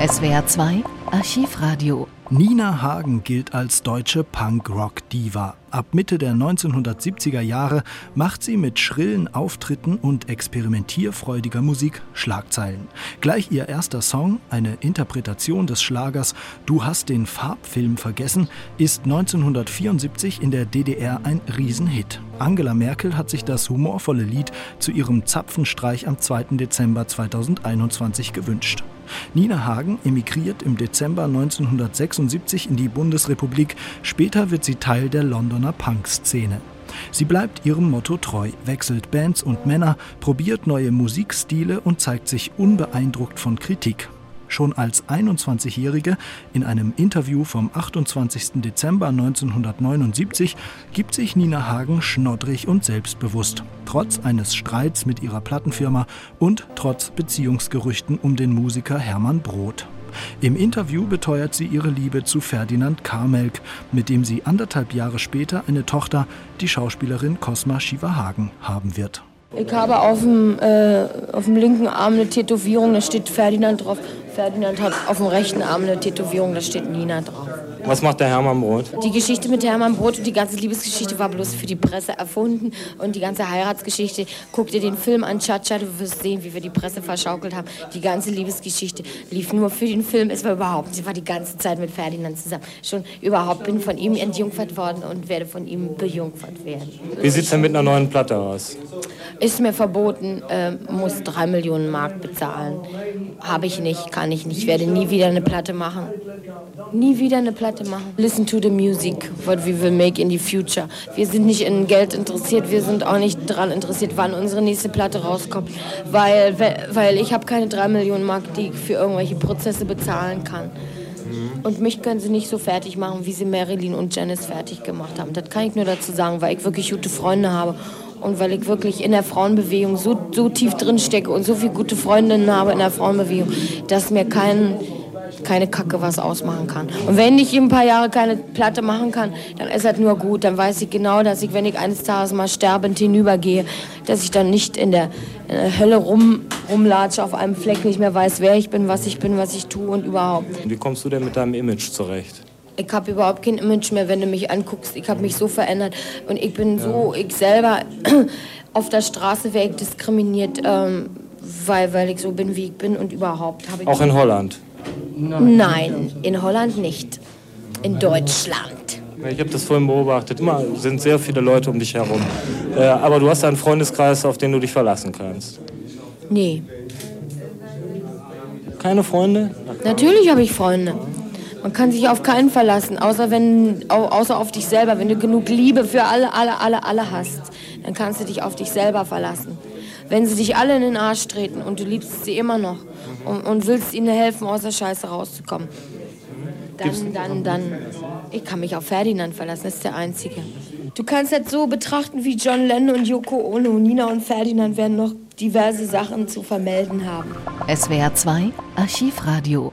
SWR 2 Archivradio. Nina Hagen gilt als deutsche Punk-Rock-Diva. Ab Mitte der 1970er Jahre macht sie mit schrillen Auftritten und experimentierfreudiger Musik Schlagzeilen. Gleich ihr erster Song, eine Interpretation des Schlagers Du hast den Farbfilm vergessen, ist 1974 in der DDR ein Riesenhit. Angela Merkel hat sich das humorvolle Lied zu ihrem Zapfenstreich am 2. Dezember 2021 gewünscht. Nina Hagen emigriert im Dezember 1976 in die Bundesrepublik. Später wird sie Teil der Londoner Punk-Szene. Sie bleibt ihrem Motto treu, wechselt Bands und Männer, probiert neue Musikstile und zeigt sich unbeeindruckt von Kritik. Schon als 21-Jährige in einem Interview vom 28. Dezember 1979 gibt sich Nina Hagen schnoddrig und selbstbewusst, trotz eines Streits mit ihrer Plattenfirma und trotz Beziehungsgerüchten um den Musiker Hermann Broth. Im Interview beteuert sie ihre Liebe zu Ferdinand Karmelk, mit dem sie anderthalb Jahre später eine Tochter, die Schauspielerin Cosma Shiva-Hagen, haben wird. Ich habe auf dem, äh, auf dem linken Arm eine Tätowierung, da steht Ferdinand drauf. Ferdinand hat auf dem rechten Arm eine Tätowierung, da steht Nina drauf. Was macht der Hermann Brot? Die Geschichte mit Hermann Brot und die ganze Liebesgeschichte war bloß für die Presse erfunden. Und die ganze Heiratsgeschichte, guck dir den Film an, Chacha, du wirst sehen, wie wir die Presse verschaukelt haben. Die ganze Liebesgeschichte lief nur für den Film. Es war überhaupt, sie war die ganze Zeit mit Ferdinand zusammen. Schon überhaupt bin von ihm entjungfert worden und werde von ihm bejungfert werden. Wie sieht es denn mit einer neuen Platte aus? Ist mir verboten, äh, muss drei Millionen Mark bezahlen. Habe ich nicht, kann ich nicht. Ich werde nie wieder eine Platte machen. Nie wieder eine Platte machen. Listen to the music, what we will make in the future. Wir sind nicht in Geld interessiert, wir sind auch nicht daran interessiert, wann unsere nächste Platte rauskommt. Weil, weil ich habe keine drei Millionen Mark, die ich für irgendwelche Prozesse bezahlen kann. Und mich können sie nicht so fertig machen, wie sie Marilyn und Janice fertig gemacht haben. Das kann ich nur dazu sagen, weil ich wirklich gute Freunde habe und weil ich wirklich in der Frauenbewegung so, so tief drin stecke und so viele gute Freundinnen habe in der Frauenbewegung, dass mir kein, keine Kacke was ausmachen kann. Und wenn ich ein paar Jahre keine Platte machen kann, dann ist das nur gut. Dann weiß ich genau, dass ich, wenn ich eines Tages mal sterbend hinübergehe, dass ich dann nicht in der, in der Hölle rum, rumlatsche auf einem Fleck, nicht mehr weiß, wer ich bin, was ich bin, was ich tue und überhaupt. Wie kommst du denn mit deinem Image zurecht? Ich habe überhaupt kein Image mehr, wenn du mich anguckst. Ich habe mich so verändert und ich bin ja. so, ich selber auf der Straße wäre ich diskriminiert, ähm, weil, weil ich so bin, wie ich bin und überhaupt habe ich. Auch in Holland? Nein, in Holland nicht. In Deutschland. Ich habe das vorhin beobachtet. Immer sind sehr viele Leute um dich herum. Äh, aber du hast einen Freundeskreis, auf den du dich verlassen kannst. Nee. Keine Freunde? Natürlich habe ich Freunde. Man kann sich auf keinen verlassen, außer, wenn, außer auf dich selber. Wenn du genug Liebe für alle, alle, alle, alle hast, dann kannst du dich auf dich selber verlassen. Wenn sie dich alle in den Arsch treten und du liebst sie immer noch und, und willst ihnen helfen, aus der Scheiße rauszukommen, dann, dann, dann, ich kann mich auf Ferdinand verlassen, das ist der Einzige. Du kannst das so betrachten wie John Lennon und Yoko Ono. Nina und Ferdinand werden noch diverse Sachen zu vermelden haben. SWR 2 Archivradio.